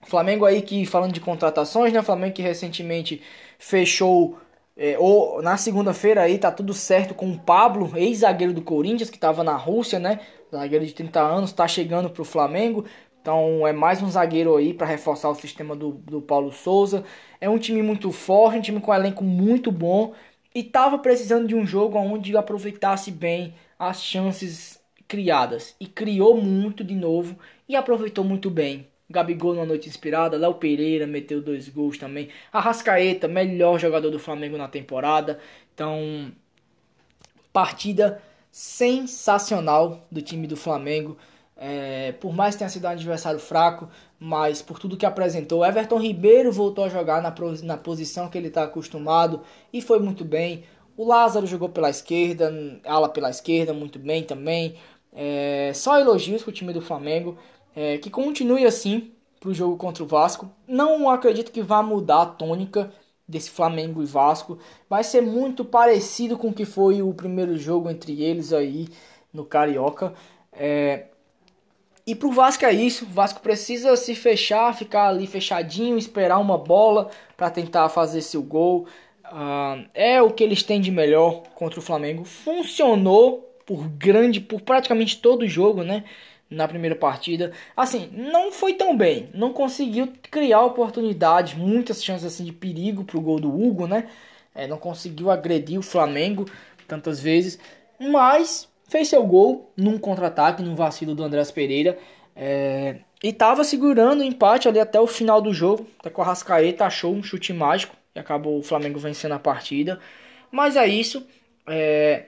Flamengo aí que falando de contratações, né? Flamengo que recentemente fechou é, ou na segunda-feira aí tá tudo certo com o Pablo, ex-zagueiro do Corinthians, que estava na Rússia, né? Zagueiro de 30 anos, tá chegando pro Flamengo. Então é mais um zagueiro aí para reforçar o sistema do, do Paulo Souza. É um time muito forte, um time com um elenco muito bom. E tava precisando de um jogo onde aproveitasse bem as chances criadas. E criou muito de novo e aproveitou muito bem. Gabigol numa noite inspirada, Léo Pereira meteu dois gols também. Arrascaeta, melhor jogador do Flamengo na temporada. Então, partida sensacional do time do Flamengo. É, por mais que tenha sido um adversário fraco, mas por tudo que apresentou, Everton Ribeiro voltou a jogar na, na posição que ele está acostumado e foi muito bem. O Lázaro jogou pela esquerda, ala pela esquerda, muito bem também. É, só elogios para o time do Flamengo, é, que continue assim para o jogo contra o Vasco. Não acredito que vá mudar a tônica desse Flamengo e Vasco. Vai ser muito parecido com o que foi o primeiro jogo entre eles aí no Carioca. É, e pro Vasco é isso. O Vasco precisa se fechar, ficar ali fechadinho, esperar uma bola para tentar fazer seu gol. Uh, é o que eles têm de melhor contra o Flamengo. Funcionou por grande, por praticamente todo o jogo, né? Na primeira partida. Assim, não foi tão bem. Não conseguiu criar oportunidades, muitas chances assim de perigo pro gol do Hugo, né? É, não conseguiu agredir o Flamengo tantas vezes. Mas fez seu gol num contra-ataque, num vacilo do Andrés Pereira. É, e estava segurando o empate ali até o final do jogo. Até que o Arrascaeta achou um chute mágico e acabou o Flamengo vencendo a partida. Mas é isso. É,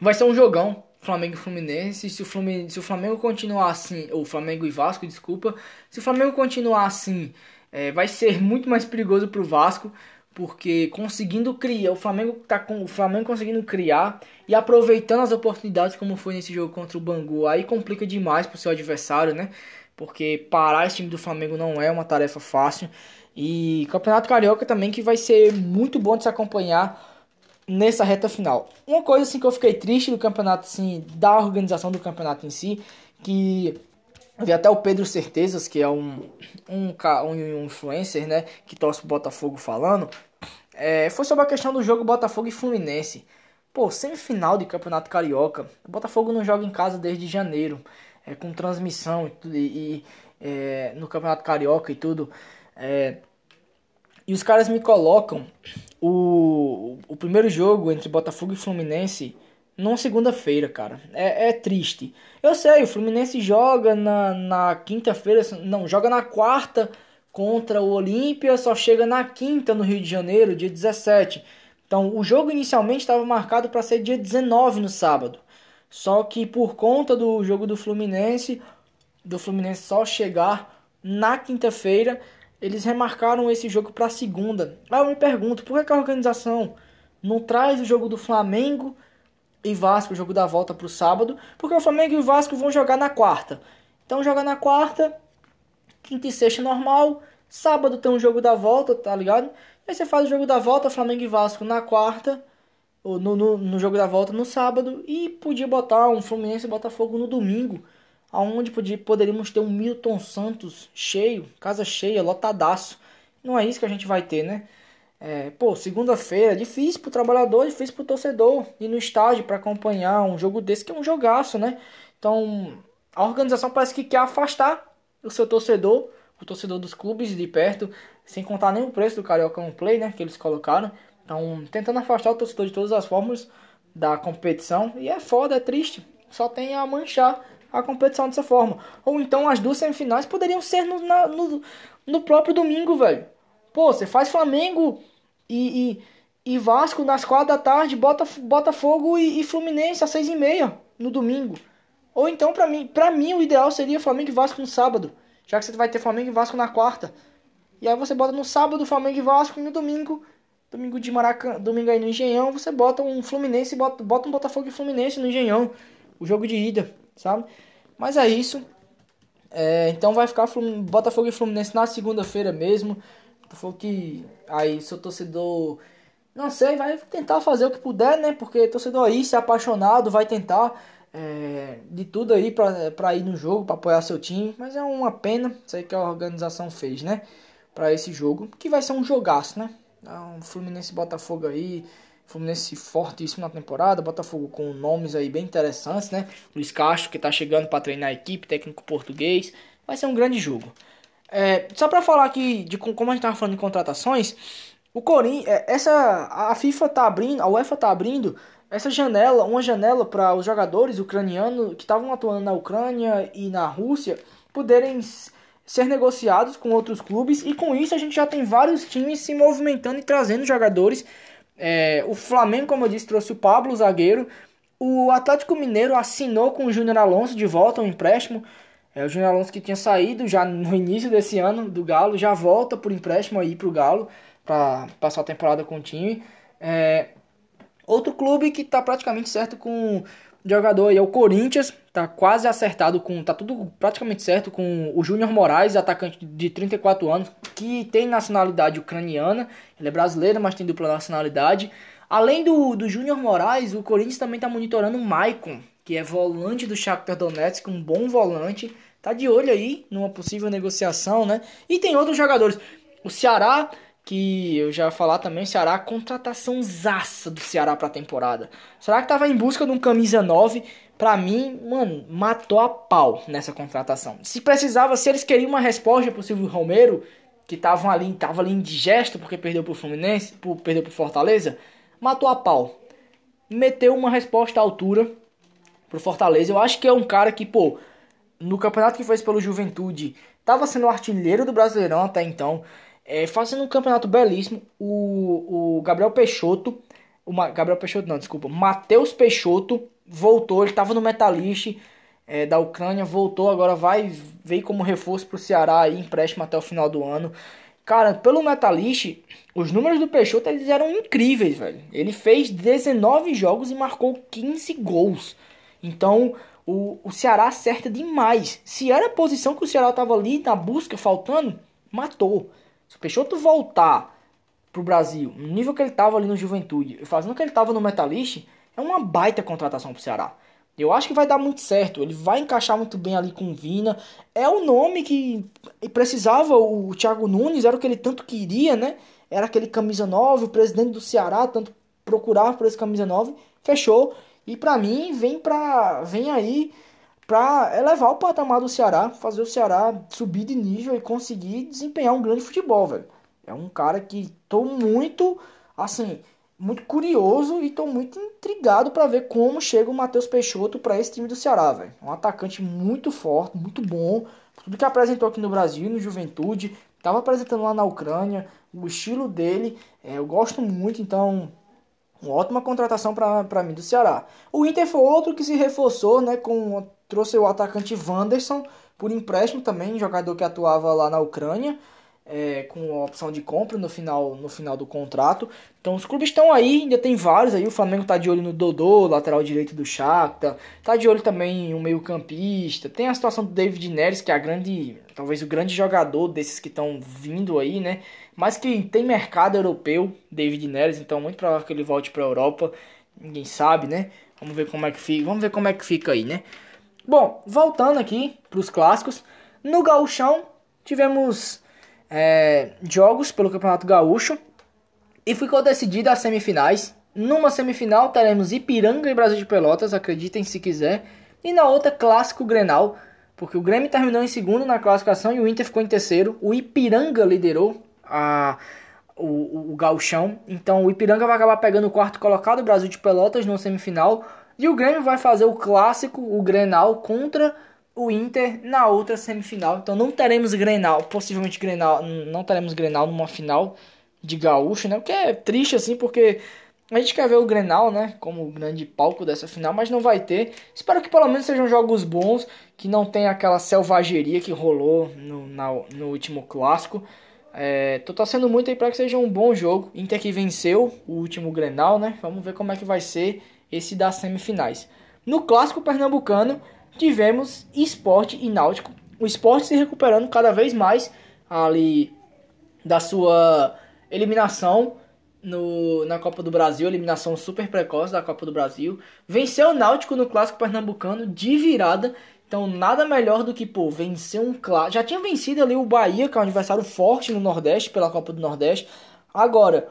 vai ser um jogão. Flamengo e Fluminense. Se o se o Flamengo continuar assim, ou Flamengo e Vasco, desculpa. Se o Flamengo continuar assim, é, vai ser muito mais perigoso para o Vasco porque conseguindo criar, o Flamengo tá com o Flamengo conseguindo criar e aproveitando as oportunidades como foi nesse jogo contra o Bangu, aí complica demais pro seu adversário, né? Porque parar esse time do Flamengo não é uma tarefa fácil. E Campeonato Carioca também que vai ser muito bom de se acompanhar nessa reta final. Uma coisa assim que eu fiquei triste do campeonato assim, da organização do campeonato em si, que Vi até o Pedro Certezas, que é um, um, um influencer, né, que torce pro Botafogo falando, é, foi sobre a questão do jogo Botafogo e Fluminense. Pô, semifinal de Campeonato Carioca. O Botafogo não joga em casa desde janeiro, é, com transmissão e, tudo, e é, no Campeonato Carioca e tudo. É, e os caras me colocam o, o primeiro jogo entre Botafogo e Fluminense numa segunda-feira, cara. É, é, triste. Eu sei, o Fluminense joga na, na quinta-feira, não, joga na quarta contra o Olímpia, só chega na quinta no Rio de Janeiro, dia 17. Então, o jogo inicialmente estava marcado para ser dia 19 no sábado. Só que por conta do jogo do Fluminense, do Fluminense só chegar na quinta-feira, eles remarcaram esse jogo para segunda. Aí eu me pergunto, por que a organização não traz o jogo do Flamengo e Vasco, o jogo da volta para o sábado, porque o Flamengo e o Vasco vão jogar na quarta. Então joga na quarta, quinta e sexta normal, sábado tem um jogo da volta, tá ligado? Aí você faz o jogo da volta, Flamengo e Vasco na quarta, ou no, no, no jogo da volta no sábado, e podia botar um Fluminense e Botafogo no domingo, aonde poderíamos ter um Milton Santos cheio, casa cheia, lotadaço. Não é isso que a gente vai ter, né? É, pô, segunda-feira, difícil pro trabalhador, difícil pro torcedor ir no estádio para acompanhar um jogo desse que é um jogaço, né? Então, a organização parece que quer afastar o seu torcedor, o torcedor dos clubes de perto, sem contar nem o preço do Carioca on Play, né, que eles colocaram. Então, tentando afastar o torcedor de todas as formas da competição, e é foda, é triste. Só tem a manchar a competição dessa forma. Ou então as duas semifinais poderiam ser no, na, no, no próprio domingo, velho. Pô, você faz Flamengo e, e, e Vasco nas quatro da tarde, bota Botafogo e, e Fluminense às seis e meia no domingo. Ou então, para mim, pra mim, o ideal seria Flamengo e Vasco no sábado, já que você vai ter Flamengo e Vasco na quarta. E aí você bota no sábado Flamengo e Vasco e no domingo, domingo de Maracanã, domingo aí no Engenhão, você bota um Fluminense, bota, bota um Botafogo e Fluminense no Engenhão, o jogo de ida, sabe? Mas é isso. É, então vai ficar Botafogo e Fluminense na segunda-feira mesmo. Botafogo que aí seu torcedor, não sei, vai tentar fazer o que puder, né? Porque torcedor aí, se apaixonado, vai tentar é, de tudo aí pra, pra ir no jogo, pra apoiar seu time. Mas é uma pena, isso aí que a organização fez, né? Pra esse jogo, que vai ser um jogaço, né? Um Fluminense Botafogo aí, Fluminense fortíssimo na temporada, Botafogo com nomes aí bem interessantes, né? Luiz Castro que tá chegando para treinar a equipe, técnico português. Vai ser um grande jogo. É, só para falar aqui de como a gente tava falando de contratações, o Corinthians, é, essa a FIFA tá abrindo, a UEFA tá abrindo essa janela, uma janela para os jogadores ucranianos que estavam atuando na Ucrânia e na Rússia poderem ser negociados com outros clubes e com isso a gente já tem vários times se movimentando e trazendo jogadores. É, o Flamengo, como eu disse, trouxe o Pablo, o zagueiro. O Atlético Mineiro assinou com o Júnior Alonso de volta um empréstimo. É, o Júnior Alonso que tinha saído já no início desse ano do Galo, já volta por empréstimo aí pro Galo para passar a temporada com o time. É, outro clube que está praticamente certo com jogador aí é o Corinthians, tá quase acertado com, tá tudo praticamente certo com o Júnior Moraes, atacante de 34 anos, que tem nacionalidade ucraniana, ele é brasileiro, mas tem dupla nacionalidade. Além do, do Júnior Moraes, o Corinthians também está monitorando o Maicon, que é volante do Shakhtar Donetsk, um bom volante, tá de olho aí numa possível negociação, né? E tem outros jogadores. O Ceará que eu já ia falar também, o Ceará, contratação zaça do Ceará pra temporada. O Ceará que tava em busca de um camisa 9, pra mim, mano, matou a pau nessa contratação. Se precisava, se eles queriam uma resposta pro Silvio Romero, que estavam ali, tava ali indigesto porque perdeu pro Fluminense, por, perdeu pro Fortaleza, matou a pau. Meteu uma resposta à altura pro Fortaleza. Eu acho que é um cara que, pô, no campeonato que fez pelo Juventude, tava sendo artilheiro do Brasileirão até então é, fazendo um campeonato belíssimo. O, o Gabriel Peixoto, o Gabriel Peixoto não, desculpa, Matheus Peixoto voltou, ele estava no Metalist é, da Ucrânia, voltou, agora vai veio como reforço para o Ceará aí, empréstimo até o final do ano. Cara, pelo Metalist, os números do Peixoto eles eram incríveis, velho. Ele fez 19 jogos e marcou 15 gols. Então, o, o Ceará acerta demais. Se era a posição que o Ceará tava ali na busca, faltando, matou. Se o Peixoto voltar pro Brasil, no nível que ele tava ali no Juventude, fazendo o que ele tava no Metalist, é uma baita contratação pro Ceará. Eu acho que vai dar muito certo. Ele vai encaixar muito bem ali com o Vina. É o nome que precisava o Thiago Nunes, era o que ele tanto queria, né? Era aquele camisa 9, o presidente do Ceará tanto procurava por esse camisa 9. Fechou. E para mim, vem pra vem aí para elevar o patamar do Ceará, fazer o Ceará subir de nível e conseguir desempenhar um grande futebol, velho. É um cara que tô muito, assim, muito curioso e tô muito intrigado para ver como chega o Matheus Peixoto para esse time do Ceará, velho. Um atacante muito forte, muito bom. Tudo que apresentou aqui no Brasil, no Juventude, tava apresentando lá na Ucrânia, o estilo dele, é, eu gosto muito, então uma ótima contratação para mim do Ceará. O Inter foi outro que se reforçou, né, com trouxe o atacante Wanderson por empréstimo também, jogador que atuava lá na Ucrânia. É, com a opção de compra no final, no final do contrato. Então os clubes estão aí, ainda tem vários aí. O Flamengo está de olho no Dodô, lateral direito do Shakhtar. Está de olho também em um meio campista. Tem a situação do David Neres, que é a grande, talvez o grande jogador desses que estão vindo aí, né? Mas que tem mercado europeu, David Neres. Então muito provável que ele volte para a Europa. Ninguém sabe, né? Vamos ver como é que fica. Vamos ver como é que fica aí, né? Bom, voltando aqui para os clássicos, no Gauchão tivemos é, jogos pelo Campeonato Gaúcho e ficou decidida as semifinais. Numa semifinal teremos Ipiranga e Brasil de Pelotas, acreditem se quiser, e na outra Clássico Grenal, porque o Grêmio terminou em segundo na classificação e o Inter ficou em terceiro. O Ipiranga liderou a, o, o, o Gauchão, então o Ipiranga vai acabar pegando o quarto colocado, Brasil de Pelotas, no semifinal. E o Grêmio vai fazer o clássico, o Grenal, contra o Inter na outra semifinal. Então não teremos Grenal, possivelmente Grenal, não teremos Grenal numa final de gaúcho, né? O que é triste assim, porque a gente quer ver o Grenal, né, como o grande palco dessa final, mas não vai ter. Espero que pelo menos sejam jogos bons, que não tenha aquela selvageria que rolou no, na, no último clássico. É, tô torcendo muito aí para que seja um bom jogo. Inter que venceu o último Grenal, né? Vamos ver como é que vai ser esse das semifinais. No clássico pernambucano, tivemos esporte e náutico. O esporte se recuperando cada vez mais ali da sua eliminação no, na Copa do Brasil, eliminação super precoce da Copa do Brasil. Venceu o Náutico no clássico pernambucano de virada. Então, nada melhor do que, pô, vencer um clássico. Já tinha vencido ali o Bahia, que é um adversário forte no Nordeste, pela Copa do Nordeste. Agora,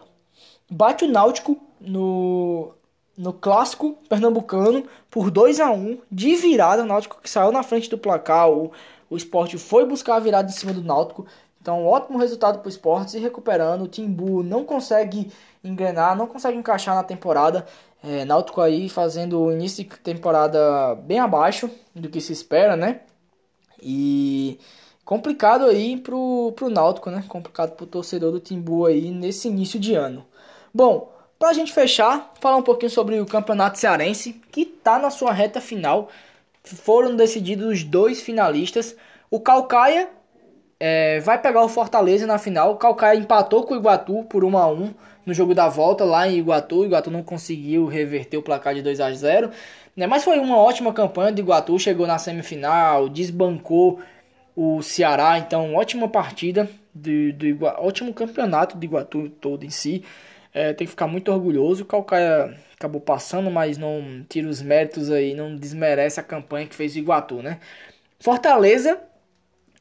bate o Náutico no, no clássico pernambucano por 2 a 1 de virada. O Náutico que saiu na frente do placar. O, o esporte foi buscar a virada em cima do Náutico. Então, ótimo resultado para o esporte se recuperando. O Timbu não consegue engrenar, não consegue encaixar na temporada. É, Náutico aí fazendo o início de temporada bem abaixo do que se espera, né? E complicado aí pro, pro Náutico, né? Complicado pro torcedor do Timbu aí nesse início de ano. Bom, para a gente fechar, falar um pouquinho sobre o Campeonato Cearense, que está na sua reta final. Foram decididos os dois finalistas. O Calcaia é, vai pegar o Fortaleza na final. O Calcaia empatou com o Iguatu por 1 a 1 no jogo da volta lá em Iguatu. O Iguatu não conseguiu reverter o placar de 2 a 0 né? Mas foi uma ótima campanha do Iguatu. Chegou na semifinal, desbancou o Ceará. Então, ótima partida, do, do ótimo campeonato do Iguatu todo em si. É, tem que ficar muito orgulhoso. O Calcaia acabou passando, mas não tira os méritos aí, não desmerece a campanha que fez o Iguatu, né? Fortaleza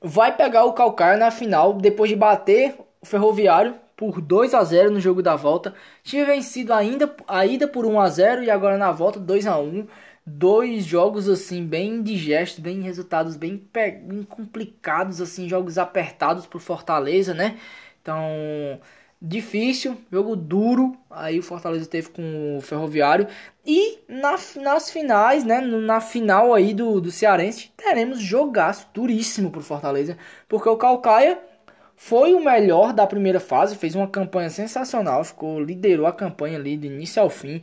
vai pegar o Calcaia na final depois de bater o Ferroviário por 2 a 0 no jogo da volta. Tinha vencido ainda a ida por 1 a 0 e agora na volta 2 a 1. Dois jogos assim bem indigestos, bem resultados bem, bem complicados assim, jogos apertados pro Fortaleza, né? Então, difícil, jogo duro. Aí o Fortaleza teve com o Ferroviário. E na, nas finais, né? Na final aí do, do Cearense, teremos jogaço duríssimo pro Fortaleza. Porque o Calcaia foi o melhor da primeira fase, fez uma campanha sensacional, ficou liderou a campanha ali do início ao fim.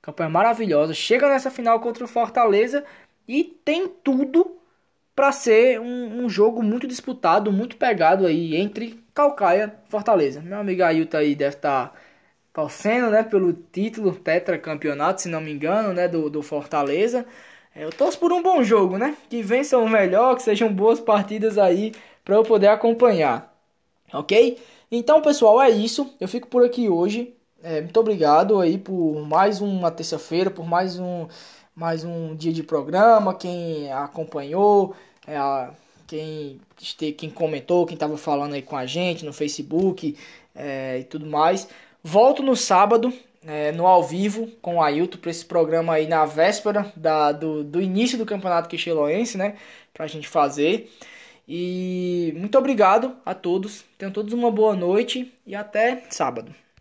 Campanha maravilhosa. Chega nessa final contra o Fortaleza e tem tudo para ser um, um, jogo muito disputado, muito pegado aí entre Calcaia Fortaleza. Meu amigo Ailton aí deve estar tá torcendo, né, pelo título tetracampeonato, se não me engano, né, do, do Fortaleza. É, eu torço por um bom jogo, né, que vençam o melhor, que sejam boas partidas aí para eu poder acompanhar. Ok? Então, pessoal, é isso. Eu fico por aqui hoje. É, muito obrigado aí por mais uma terça-feira, por mais um, mais um dia de programa. Quem acompanhou, é, a, quem, quem comentou, quem estava falando aí com a gente no Facebook é, e tudo mais. Volto no sábado, é, no ao vivo, com o Ailton, para esse programa aí na véspera da, do, do início do Campeonato Quicheloense, né? Para a gente fazer. E muito obrigado a todos. Tenham todos uma boa noite e até sábado.